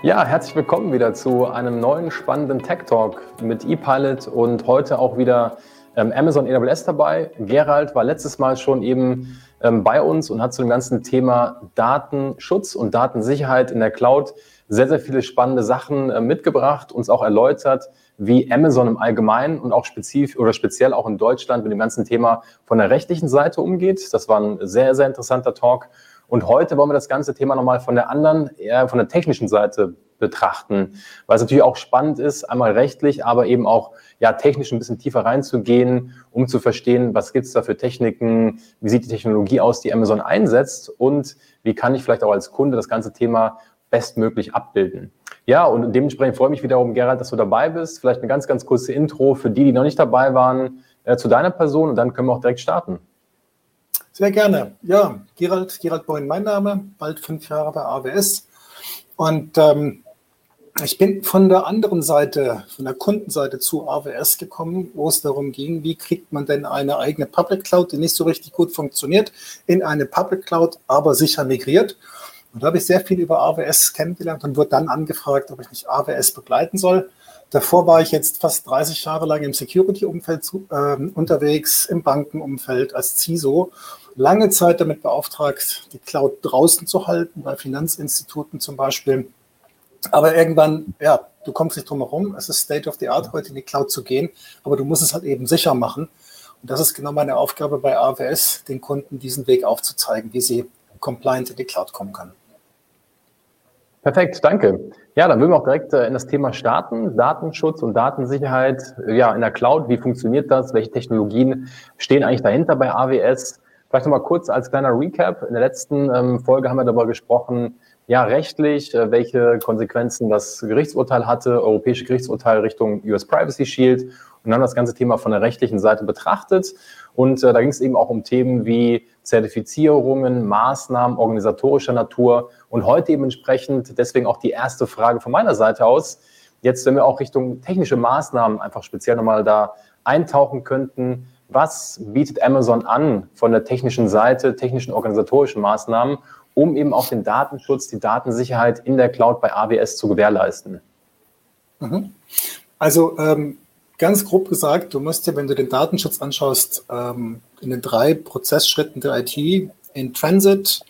Ja, herzlich willkommen wieder zu einem neuen spannenden Tech Talk mit ePilot und heute auch wieder ähm, Amazon AWS dabei. Gerald war letztes Mal schon eben ähm, bei uns und hat zu dem ganzen Thema Datenschutz und Datensicherheit in der Cloud sehr, sehr viele spannende Sachen äh, mitgebracht, uns auch erläutert, wie Amazon im Allgemeinen und auch spezifisch oder speziell auch in Deutschland mit dem ganzen Thema von der rechtlichen Seite umgeht. Das war ein sehr, sehr interessanter Talk. Und heute wollen wir das ganze Thema nochmal von der anderen, eher von der technischen Seite betrachten, weil es natürlich auch spannend ist, einmal rechtlich, aber eben auch ja technisch ein bisschen tiefer reinzugehen, um zu verstehen, was gibt es da für Techniken, wie sieht die Technologie aus, die Amazon einsetzt und wie kann ich vielleicht auch als Kunde das ganze Thema bestmöglich abbilden. Ja, und dementsprechend freue ich mich wiederum, Gerald, dass du dabei bist. Vielleicht eine ganz, ganz kurze Intro für die, die noch nicht dabei waren, äh, zu deiner Person und dann können wir auch direkt starten. Sehr gerne. Ja, Gerald, Gerald Boyn, mein Name, bald fünf Jahre bei AWS. Und ähm, ich bin von der anderen Seite, von der Kundenseite zu AWS gekommen, wo es darum ging, wie kriegt man denn eine eigene Public Cloud, die nicht so richtig gut funktioniert, in eine Public Cloud, aber sicher migriert. Und da habe ich sehr viel über AWS kennengelernt und wurde dann angefragt, ob ich nicht AWS begleiten soll. Davor war ich jetzt fast 30 Jahre lang im Security-Umfeld äh, unterwegs, im Bankenumfeld als CISO lange Zeit damit beauftragt, die Cloud draußen zu halten, bei Finanzinstituten zum Beispiel. Aber irgendwann, ja, du kommst nicht drum herum. Es ist State of the Art, heute in die Cloud zu gehen, aber du musst es halt eben sicher machen. Und das ist genau meine Aufgabe bei AWS, den Kunden diesen Weg aufzuzeigen, wie sie compliant in die Cloud kommen können. Perfekt, danke. Ja, dann würden wir auch direkt äh, in das Thema starten. Datenschutz und Datensicherheit. Ja, in der Cloud, wie funktioniert das? Welche Technologien stehen eigentlich dahinter bei AWS? Vielleicht nochmal kurz als kleiner Recap. In der letzten ähm, Folge haben wir darüber gesprochen, ja, rechtlich, äh, welche Konsequenzen das Gerichtsurteil hatte, europäische Gerichtsurteil Richtung US Privacy Shield und haben das ganze Thema von der rechtlichen Seite betrachtet. Und äh, da ging es eben auch um Themen wie Zertifizierungen, Maßnahmen organisatorischer Natur und heute eben entsprechend, deswegen auch die erste Frage von meiner Seite aus, jetzt, wenn wir auch Richtung technische Maßnahmen einfach speziell nochmal da eintauchen könnten, was bietet Amazon an von der technischen Seite, technischen organisatorischen Maßnahmen, um eben auch den Datenschutz, die Datensicherheit in der Cloud bei AWS zu gewährleisten? Mhm. Also ähm, ganz grob gesagt, du musst ja, wenn du den Datenschutz anschaust, ähm, in den drei Prozessschritten der IT, in Transit,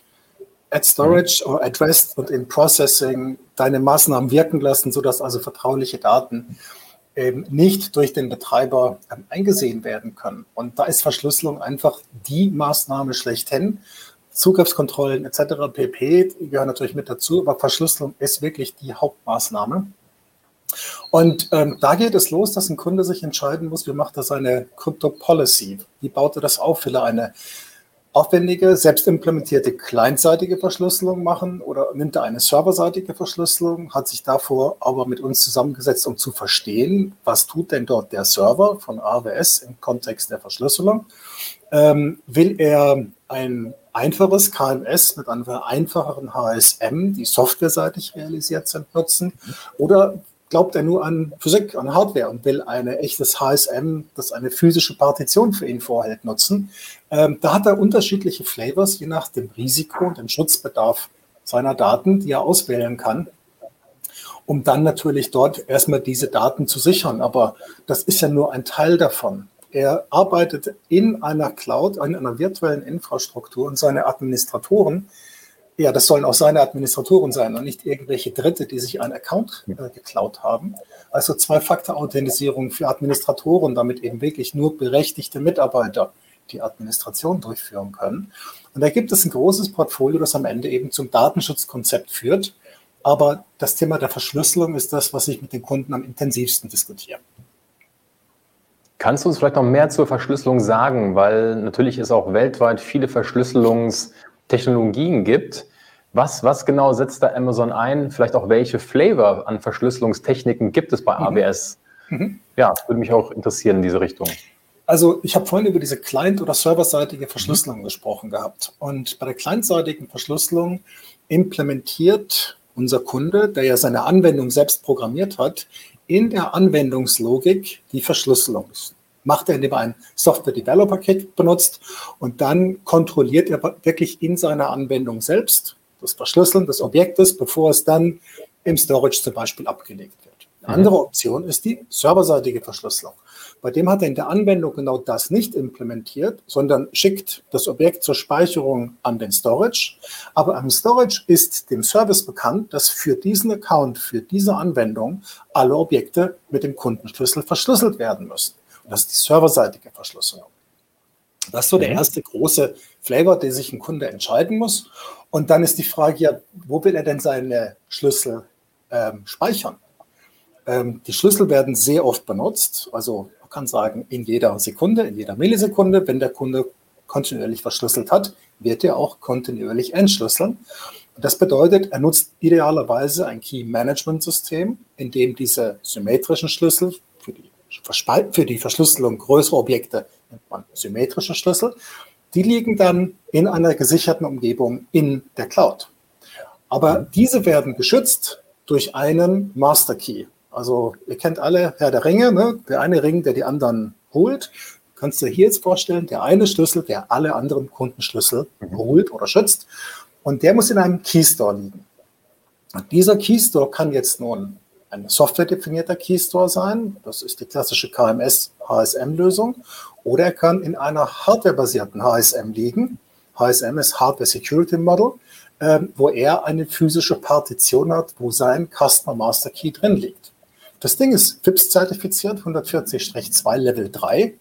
at Storage mhm. oder Addressed und in Processing deine Maßnahmen wirken lassen, sodass also vertrauliche Daten ähm, nicht durch den Betreiber ähm, eingesehen werden können. Und da ist Verschlüsselung einfach die Maßnahme schlechthin. Zugriffskontrollen etc. pp. gehören natürlich mit dazu, aber Verschlüsselung ist wirklich die Hauptmaßnahme. Und ähm, da geht es los, dass ein Kunde sich entscheiden muss, wie macht er seine Crypto Policy? Wie baut er das auf? Will er eine aufwendige, selbstimplementierte clientseitige Verschlüsselung machen oder nimmt er eine serverseitige Verschlüsselung, hat sich davor aber mit uns zusammengesetzt, um zu verstehen, was tut denn dort der Server von AWS im Kontext der Verschlüsselung. Ähm, will er ein einfaches KMS mit einer einfacheren HSM, die softwareseitig realisiert sind, nutzen? Oder glaubt er nur an Physik, an Hardware und will ein echtes HSM, das eine physische Partition für ihn vorhält, nutzen. Ähm, da hat er unterschiedliche Flavors, je nach dem Risiko und dem Schutzbedarf seiner Daten, die er auswählen kann, um dann natürlich dort erstmal diese Daten zu sichern. Aber das ist ja nur ein Teil davon. Er arbeitet in einer Cloud, in einer virtuellen Infrastruktur und seine Administratoren ja, das sollen auch seine Administratoren sein und nicht irgendwelche Dritte, die sich einen Account äh, geklaut haben. Also Zwei-Faktor-Authentisierung für Administratoren, damit eben wirklich nur berechtigte Mitarbeiter die Administration durchführen können. Und da gibt es ein großes Portfolio, das am Ende eben zum Datenschutzkonzept führt. Aber das Thema der Verschlüsselung ist das, was ich mit den Kunden am intensivsten diskutiere. Kannst du uns vielleicht noch mehr zur Verschlüsselung sagen? Weil natürlich es auch weltweit viele Verschlüsselungstechnologien gibt. Was, was genau setzt da Amazon ein? Vielleicht auch welche Flavor an Verschlüsselungstechniken gibt es bei mhm. AWS? Mhm. Ja, würde mich auch interessieren in diese Richtung. Also ich habe vorhin über diese Client- oder serverseitige Verschlüsselung mhm. gesprochen gehabt. Und bei der clientseitigen Verschlüsselung implementiert unser Kunde, der ja seine Anwendung selbst programmiert hat, in der Anwendungslogik die Verschlüsselung. Macht er, indem er ein Software Developer Kit benutzt und dann kontrolliert er wirklich in seiner Anwendung selbst das Verschlüsseln des Objektes, bevor es dann im Storage zum Beispiel abgelegt wird. Eine andere Option ist die serverseitige Verschlüsselung. Bei dem hat er in der Anwendung genau das nicht implementiert, sondern schickt das Objekt zur Speicherung an den Storage. Aber am Storage ist dem Service bekannt, dass für diesen Account, für diese Anwendung alle Objekte mit dem Kundenschlüssel verschlüsselt werden müssen. Und das ist die serverseitige Verschlüsselung. Das ist so der mhm. erste große Flavor, der sich ein Kunde entscheiden muss. Und dann ist die Frage, ja, wo will er denn seine Schlüssel ähm, speichern? Ähm, die Schlüssel werden sehr oft benutzt. Also man kann sagen, in jeder Sekunde, in jeder Millisekunde, wenn der Kunde kontinuierlich verschlüsselt hat, wird er auch kontinuierlich entschlüsseln. Und das bedeutet, er nutzt idealerweise ein Key-Management-System, in dem diese symmetrischen Schlüssel für die, für die Verschlüsselung größerer Objekte nennt man symmetrische Schlüssel, die liegen dann in einer gesicherten Umgebung in der Cloud. Aber diese werden geschützt durch einen Master Key. Also ihr kennt alle Herr der Ringe, ne? der eine Ring, der die anderen holt. Kannst du dir hier jetzt vorstellen, der eine Schlüssel, der alle anderen Kundenschlüssel mhm. holt oder schützt. Und der muss in einem Keystore liegen. Und dieser Keystore kann jetzt nun ein softwaredefinierter Keystore sein. Das ist die klassische KMS-HSM-Lösung. Oder er kann in einer hardwarebasierten HSM liegen. HSM ist Hardware Security Model, äh, wo er eine physische Partition hat, wo sein Customer Master Key drin liegt. Das Ding ist FIPS-zertifiziert, 140-2 Level 3.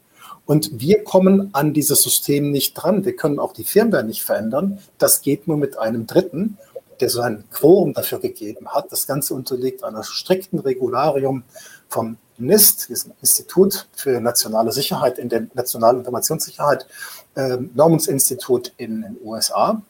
Und wir kommen an dieses System nicht dran. Wir können auch die Firmware nicht verändern. Das geht nur mit einem Dritten, der so ein Quorum dafür gegeben hat. Das Ganze unterliegt einer strikten Regularium vom NIST, diesem Institut für nationale Sicherheit in der Nationalen Informationssicherheit, äh, Normungsinstitut in den USA.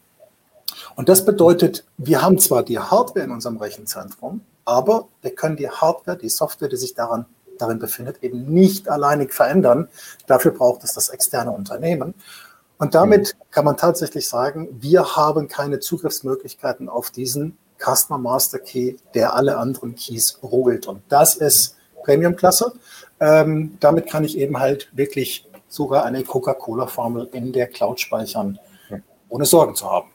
Und das bedeutet, wir haben zwar die Hardware in unserem Rechenzentrum, aber wir können die Hardware, die Software, die sich daran, darin befindet, eben nicht alleinig verändern. Dafür braucht es das externe Unternehmen. Und damit kann man tatsächlich sagen, wir haben keine Zugriffsmöglichkeiten auf diesen Customer Master Key, der alle anderen Keys holt. Und das ist Premium-Klasse. Ähm, damit kann ich eben halt wirklich sogar eine Coca-Cola-Formel in der Cloud speichern, ohne Sorgen zu haben.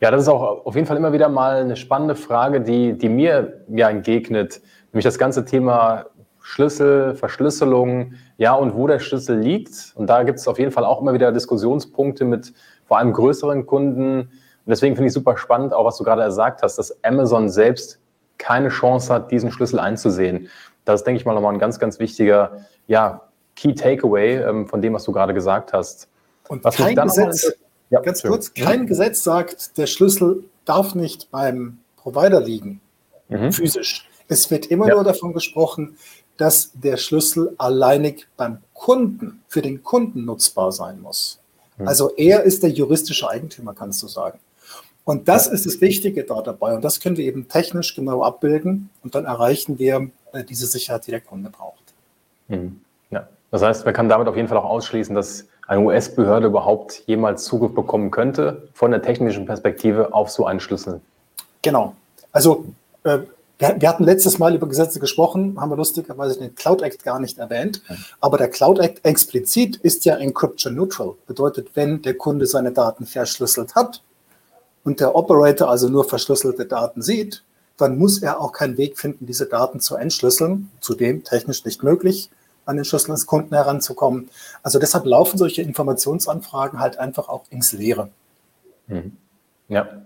Ja, das ist auch auf jeden Fall immer wieder mal eine spannende Frage, die, die mir ja entgegnet, nämlich das ganze Thema Schlüssel, Verschlüsselung, ja, und wo der Schlüssel liegt. Und da gibt es auf jeden Fall auch immer wieder Diskussionspunkte mit vor allem größeren Kunden. Und deswegen finde ich super spannend, auch was du gerade gesagt hast, dass Amazon selbst keine Chance hat, diesen Schlüssel einzusehen. Das ist, denke ich mal, nochmal ein ganz, ganz wichtiger ja, Key Takeaway ähm, von dem, was du gerade gesagt hast. Und was kein Gesetz, ja, ganz schön. kurz, kein Gesetz sagt, der Schlüssel darf nicht beim Provider liegen, mhm. physisch. Es wird immer ja. nur davon gesprochen, dass der Schlüssel alleinig beim Kunden, für den Kunden nutzbar sein muss. Mhm. Also er ist der juristische Eigentümer, kannst du sagen. Und das ist das Wichtige da dabei. Und das können wir eben technisch genau abbilden. Und dann erreichen wir äh, diese Sicherheit, die der Kunde braucht. Mhm. Ja. Das heißt, man kann damit auf jeden Fall auch ausschließen, dass eine US-Behörde überhaupt jemals Zugriff bekommen könnte, von der technischen Perspektive auf so einen Schlüssel. Genau. Also äh, wir, wir, hatten letztes Mal über Gesetze gesprochen, haben wir lustigerweise den Cloud Act gar nicht erwähnt. Aber der Cloud Act explizit ist ja encryption neutral. Bedeutet, wenn der Kunde seine Daten verschlüsselt hat und der Operator also nur verschlüsselte Daten sieht, dann muss er auch keinen Weg finden, diese Daten zu entschlüsseln. Zudem technisch nicht möglich an den Schlüssel des Kunden heranzukommen. Also deshalb laufen solche Informationsanfragen halt einfach auch ins Leere. Mhm. Ja.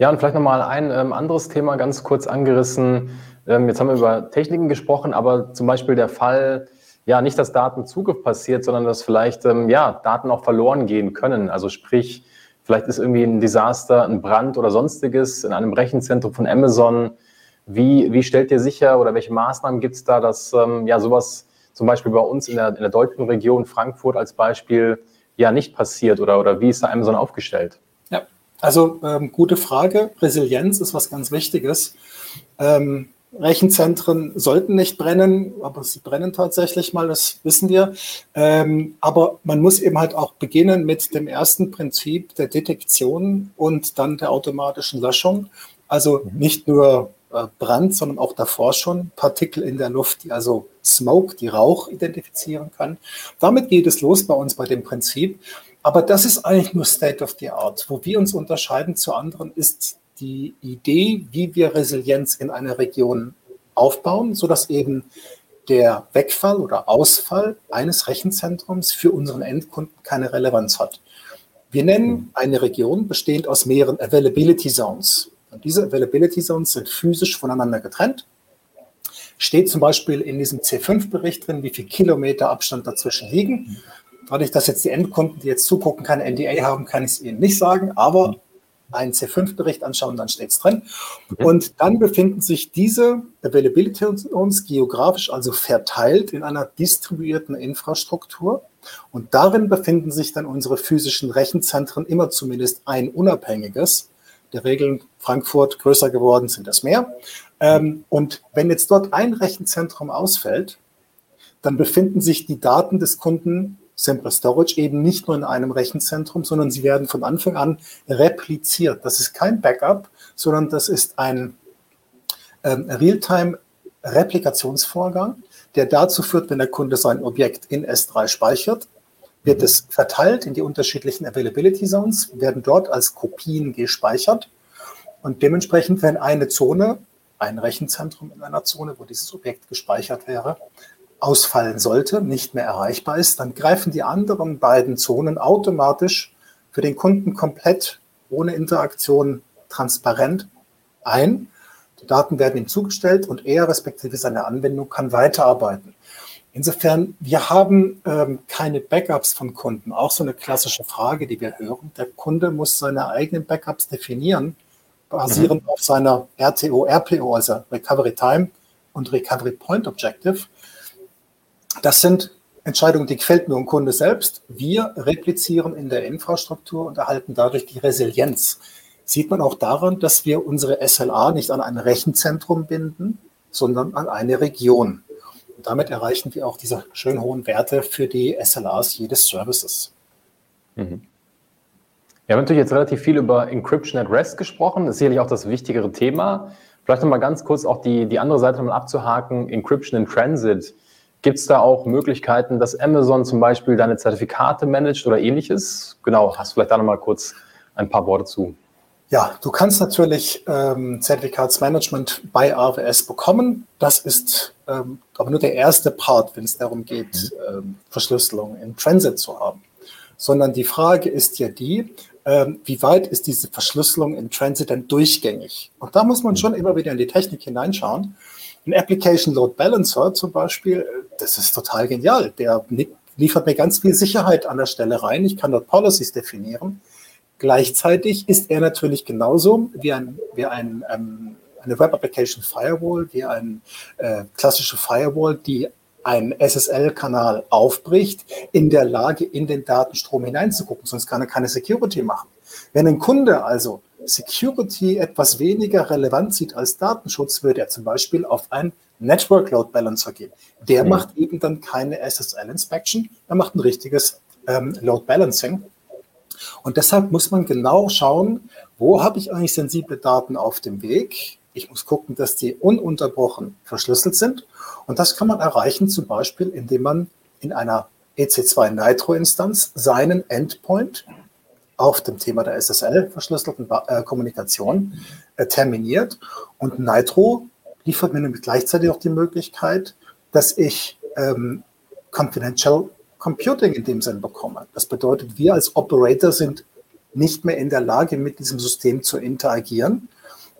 Ja, und vielleicht nochmal ein ähm, anderes Thema ganz kurz angerissen. Ähm, jetzt haben wir über Techniken gesprochen, aber zum Beispiel der Fall, ja, nicht, dass Datenzugriff passiert, sondern dass vielleicht, ähm, ja, Daten auch verloren gehen können. Also sprich, vielleicht ist irgendwie ein Desaster, ein Brand oder sonstiges in einem Rechenzentrum von Amazon wie, wie stellt ihr sicher oder welche Maßnahmen gibt es da, dass ähm, ja sowas zum Beispiel bei uns in der, in der deutschen Region, Frankfurt als Beispiel, ja nicht passiert oder, oder wie ist da Amazon aufgestellt? Also ähm, gute Frage. Resilienz ist was ganz Wichtiges. Ähm, Rechenzentren sollten nicht brennen, aber sie brennen tatsächlich mal, das wissen wir. Ähm, aber man muss eben halt auch beginnen mit dem ersten Prinzip der Detektion und dann der automatischen Löschung. Also mhm. nicht nur äh, Brand, sondern auch davor schon Partikel in der Luft, die also Smoke, die Rauch identifizieren kann. Damit geht es los bei uns bei dem Prinzip. Aber das ist eigentlich nur State of the Art. Wo wir uns unterscheiden zu anderen, ist die Idee, wie wir Resilienz in einer Region aufbauen, sodass eben der Wegfall oder Ausfall eines Rechenzentrums für unseren Endkunden keine Relevanz hat. Wir nennen eine Region bestehend aus mehreren Availability Zones. Und diese Availability Zones sind physisch voneinander getrennt. Steht zum Beispiel in diesem C5-Bericht drin, wie viel Kilometer Abstand dazwischen liegen. Dadurch, dass jetzt die Endkunden, die jetzt zugucken, keine NDA haben, kann ich es Ihnen nicht sagen, aber einen C5-Bericht anschauen, dann steht es drin. Okay. Und dann befinden sich diese Availability Zones geografisch also verteilt in einer distribuierten Infrastruktur. Und darin befinden sich dann unsere physischen Rechenzentren immer zumindest ein unabhängiges. Der Regeln Frankfurt größer geworden sind es mehr. Ähm, und wenn jetzt dort ein Rechenzentrum ausfällt, dann befinden sich die Daten des Kunden Simple Storage eben nicht nur in einem Rechenzentrum, sondern sie werden von Anfang an repliziert. Das ist kein Backup, sondern das ist ein ähm, Realtime-Replikationsvorgang, der dazu führt, wenn der Kunde sein Objekt in S3 speichert, wird es verteilt in die unterschiedlichen Availability Zones, werden dort als Kopien gespeichert und dementsprechend, wenn eine Zone, ein Rechenzentrum in einer Zone, wo dieses Objekt gespeichert wäre, ausfallen sollte, nicht mehr erreichbar ist, dann greifen die anderen beiden Zonen automatisch für den Kunden komplett ohne Interaktion transparent ein. Die Daten werden ihm zugestellt und er respektive seine Anwendung kann weiterarbeiten. Insofern, wir haben ähm, keine Backups von Kunden. Auch so eine klassische Frage, die wir hören. Der Kunde muss seine eigenen Backups definieren, basierend mhm. auf seiner RTO, RPO, also Recovery Time und Recovery Point Objective. Das sind Entscheidungen, die gefällt nur dem Kunde selbst. Wir replizieren in der Infrastruktur und erhalten dadurch die Resilienz. Sieht man auch daran, dass wir unsere SLA nicht an ein Rechenzentrum binden, sondern an eine Region. Und damit erreichen wir auch diese schön hohen Werte für die SLAs jedes Services. Mhm. Wir haben natürlich jetzt relativ viel über Encryption at Rest gesprochen. Das ist sicherlich auch das wichtigere Thema. Vielleicht nochmal ganz kurz auch die, die andere Seite mal abzuhaken. Encryption in Transit. Gibt es da auch Möglichkeiten, dass Amazon zum Beispiel deine Zertifikate managt oder ähnliches? Genau, hast du vielleicht da nochmal kurz ein paar Worte zu? Ja, du kannst natürlich ähm, Zertifikatsmanagement bei AWS bekommen. Das ist ähm, aber nur der erste Part, wenn es darum geht, mhm. ähm, Verschlüsselung in Transit zu haben. Sondern die Frage ist ja die, ähm, wie weit ist diese Verschlüsselung in Transit denn durchgängig? Und da muss man mhm. schon immer wieder in die Technik hineinschauen. Ein Application Load Balancer zum Beispiel, das ist total genial. Der liefert mir ganz viel Sicherheit an der Stelle rein. Ich kann dort Policies definieren. Gleichzeitig ist er natürlich genauso wie ein, wie ein ähm, eine Web Application Firewall, wie eine äh, klassische Firewall, die einen SSL-Kanal aufbricht, in der Lage, in den Datenstrom hineinzugucken. Sonst kann er keine Security machen. Wenn ein Kunde also Security etwas weniger relevant sieht als Datenschutz, würde er zum Beispiel auf ein Network Load Balancer gehen. Der mhm. macht eben dann keine SSL Inspection, er macht ein richtiges ähm, Load Balancing. Und deshalb muss man genau schauen, wo habe ich eigentlich sensible Daten auf dem Weg? Ich muss gucken, dass die ununterbrochen verschlüsselt sind. Und das kann man erreichen, zum Beispiel, indem man in einer EC2 Nitro-Instanz seinen Endpoint auf dem Thema der SSL-verschlüsselten äh, Kommunikation äh, terminiert. Und Nitro liefert mir nämlich gleichzeitig auch die Möglichkeit, dass ich ähm, Confidential Computing in dem Sinn bekomme. Das bedeutet, wir als Operator sind nicht mehr in der Lage, mit diesem System zu interagieren.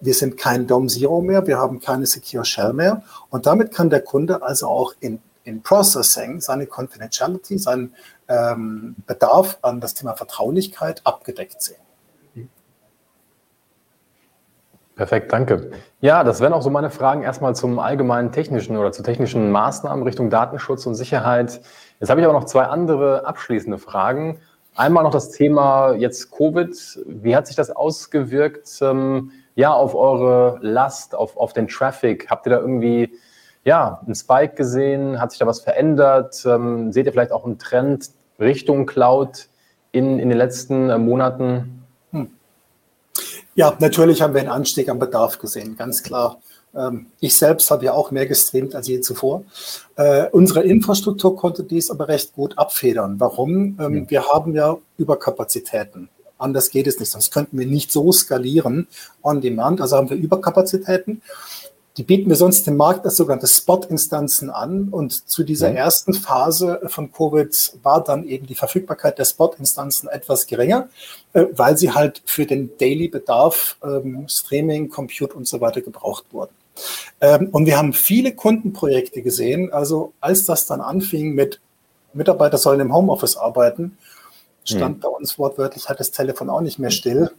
Wir sind kein DOM Zero mehr, wir haben keine Secure Shell mehr. Und damit kann der Kunde also auch in, in Processing seine Confidentiality, seinen ähm, Bedarf an das Thema Vertraulichkeit abgedeckt sehen. Perfekt, danke. Ja, das wären auch so meine Fragen erstmal zum allgemeinen technischen oder zu technischen Maßnahmen Richtung Datenschutz und Sicherheit. Jetzt habe ich aber noch zwei andere abschließende Fragen. Einmal noch das Thema jetzt Covid. Wie hat sich das ausgewirkt ähm, ja, auf eure Last, auf, auf den Traffic? Habt ihr da irgendwie ja, einen Spike gesehen? Hat sich da was verändert? Ähm, seht ihr vielleicht auch einen Trend Richtung Cloud in, in den letzten äh, Monaten? Ja, natürlich haben wir einen Anstieg am Bedarf gesehen, ganz klar. Ähm, ich selbst habe ja auch mehr gestreamt als je zuvor. Äh, unsere Infrastruktur konnte dies aber recht gut abfedern. Warum? Ähm, wir haben ja Überkapazitäten Anders geht es nicht, sonst könnten wir nicht so skalieren on demand. Also haben wir Überkapazitäten. Die bieten wir sonst dem Markt als sogenannte Spot-Instanzen an. Und zu dieser mhm. ersten Phase von Covid war dann eben die Verfügbarkeit der Spot-Instanzen etwas geringer, äh, weil sie halt für den Daily-Bedarf ähm, Streaming, Compute und so weiter gebraucht wurden. Ähm, und wir haben viele Kundenprojekte gesehen. Also als das dann anfing mit Mitarbeiter sollen im Homeoffice arbeiten, stand mhm. bei uns wortwörtlich, hat das Telefon auch nicht mehr still.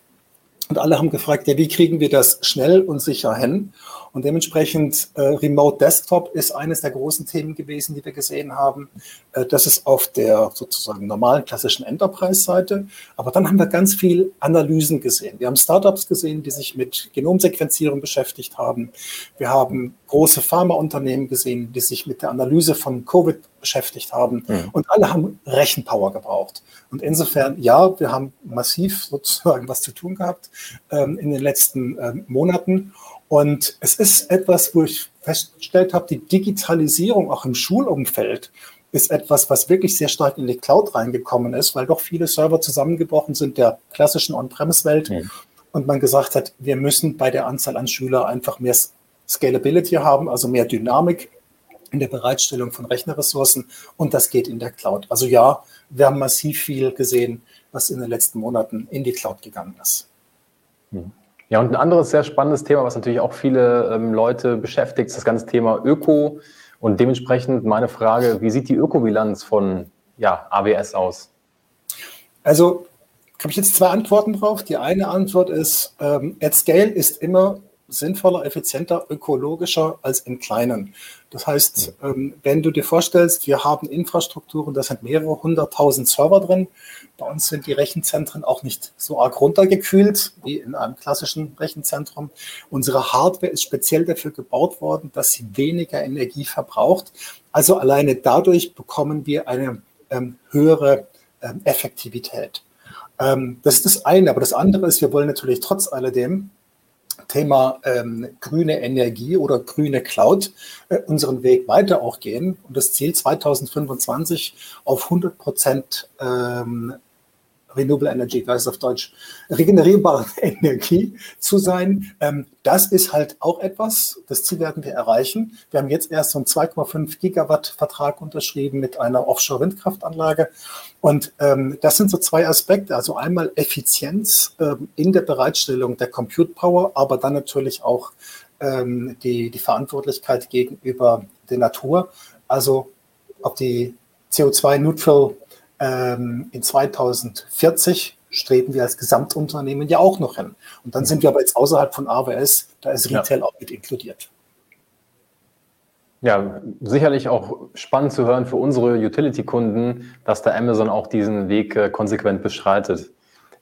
Und alle haben gefragt, ja, wie kriegen wir das schnell und sicher hin? Und dementsprechend äh, Remote Desktop ist eines der großen Themen gewesen, die wir gesehen haben. Äh, das ist auf der sozusagen normalen klassischen Enterprise-Seite. Aber dann haben wir ganz viel Analysen gesehen. Wir haben Startups gesehen, die sich mit Genomsequenzierung beschäftigt haben. Wir haben große Pharmaunternehmen gesehen, die sich mit der Analyse von Covid beschäftigt haben. Mhm. Und alle haben Rechenpower gebraucht. Und insofern, ja, wir haben massiv sozusagen was zu tun gehabt ähm, in den letzten ähm, Monaten. Und es ist etwas, wo ich festgestellt habe, die Digitalisierung auch im Schulumfeld ist etwas, was wirklich sehr stark in die Cloud reingekommen ist, weil doch viele Server zusammengebrochen sind der klassischen On-Premise-Welt mhm. und man gesagt hat, wir müssen bei der Anzahl an Schülern einfach mehr Scalability haben, also mehr Dynamik in der Bereitstellung von Rechnerressourcen und das geht in der Cloud. Also ja, wir haben massiv viel gesehen, was in den letzten Monaten in die Cloud gegangen ist. Hm. Ja, und ein anderes sehr spannendes Thema, was natürlich auch viele ähm, Leute beschäftigt, ist das ganze Thema Öko. Und dementsprechend meine Frage, wie sieht die Ökobilanz von ja, AWS aus? Also habe ich jetzt zwei Antworten drauf. Die eine Antwort ist, ähm, at Scale ist immer sinnvoller, effizienter, ökologischer als im Kleinen. Das heißt, ähm, wenn du dir vorstellst, wir haben Infrastrukturen, da sind mehrere hunderttausend Server drin. Bei uns sind die Rechenzentren auch nicht so arg runtergekühlt wie in einem klassischen Rechenzentrum. Unsere Hardware ist speziell dafür gebaut worden, dass sie weniger Energie verbraucht. Also alleine dadurch bekommen wir eine ähm, höhere ähm, Effektivität. Ähm, das ist das eine. Aber das andere ist, wir wollen natürlich trotz alledem Thema ähm, grüne Energie oder grüne Cloud äh, unseren Weg weiter auch gehen. Und das Ziel 2025 auf 100 Prozent ähm, Renewable Energy, das ist auf Deutsch, regenerierbare Energie zu sein. Ähm, das ist halt auch etwas, das Ziel werden wir erreichen. Wir haben jetzt erst so einen 2,5 Gigawatt Vertrag unterschrieben mit einer Offshore-Windkraftanlage. Und ähm, das sind so zwei Aspekte. Also einmal Effizienz ähm, in der Bereitstellung der Compute Power, aber dann natürlich auch die, die Verantwortlichkeit gegenüber der Natur. Also ob die CO2-Neutral ähm, in 2040 streben wir als Gesamtunternehmen ja auch noch hin. Und dann sind wir aber jetzt außerhalb von AWS, da ist Retail ja. auch mit inkludiert. Ja, sicherlich auch spannend zu hören für unsere Utility-Kunden, dass der Amazon auch diesen Weg äh, konsequent beschreitet.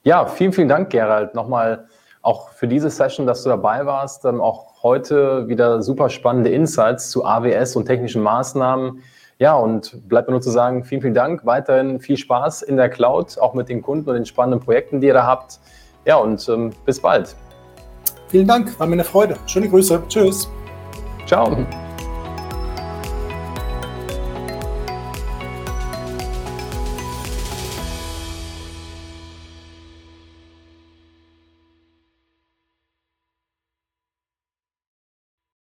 Ja, vielen, vielen Dank, Gerald, nochmal auch für diese Session, dass du dabei warst. Ähm, auch heute wieder super spannende Insights zu AWS und technischen Maßnahmen. Ja, und bleibt mir nur zu sagen, vielen, vielen Dank. Weiterhin viel Spaß in der Cloud, auch mit den Kunden und den spannenden Projekten, die ihr da habt. Ja, und ähm, bis bald. Vielen Dank, war mir eine Freude. Schöne Grüße. Tschüss. Ciao.